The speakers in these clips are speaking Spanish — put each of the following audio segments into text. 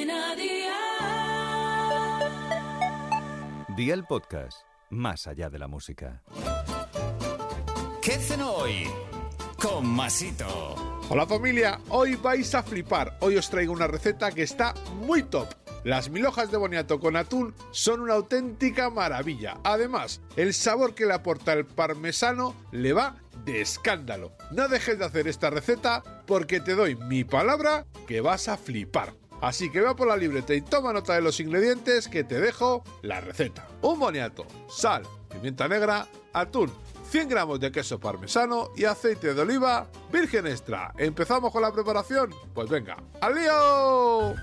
Cadena Dial. Día el podcast, más allá de la música. ¿Qué hacen hoy? Con Masito. Hola familia, hoy vais a flipar. Hoy os traigo una receta que está muy top. Las mil hojas de boniato con atún son una auténtica maravilla. Además, el sabor que le aporta el parmesano le va de escándalo. No dejes de hacer esta receta porque te doy mi palabra que vas a flipar. Así que ve por la libreta y toma nota de los ingredientes que te dejo la receta. Un boniato, sal, pimienta negra, atún, 100 gramos de queso parmesano y aceite de oliva virgen extra. ¿Empezamos con la preparación? Pues venga, ¡al lío!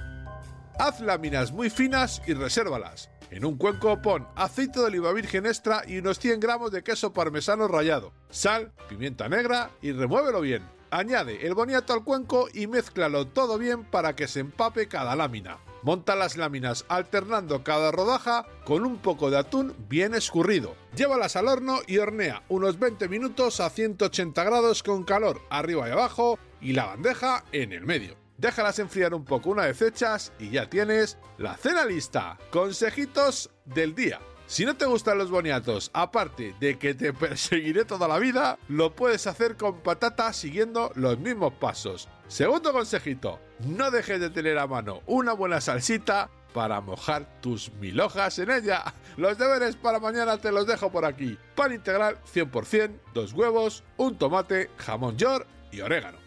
Haz láminas muy finas y resérvalas. En un cuenco pon aceite de oliva virgen extra y unos 100 gramos de queso parmesano rallado, sal, pimienta negra y remuévelo bien. Añade el boniato al cuenco y mézclalo todo bien para que se empape cada lámina. Monta las láminas alternando cada rodaja con un poco de atún bien escurrido. Llévalas al horno y hornea unos 20 minutos a 180 grados con calor arriba y abajo y la bandeja en el medio. Déjalas enfriar un poco una vez hechas y ya tienes la cena lista. Consejitos del día. Si no te gustan los boniatos, aparte de que te perseguiré toda la vida, lo puedes hacer con patata siguiendo los mismos pasos. Segundo consejito, no dejes de tener a mano una buena salsita para mojar tus mil hojas en ella. Los deberes para mañana te los dejo por aquí. Pan integral 100%, dos huevos, un tomate, jamón york y orégano.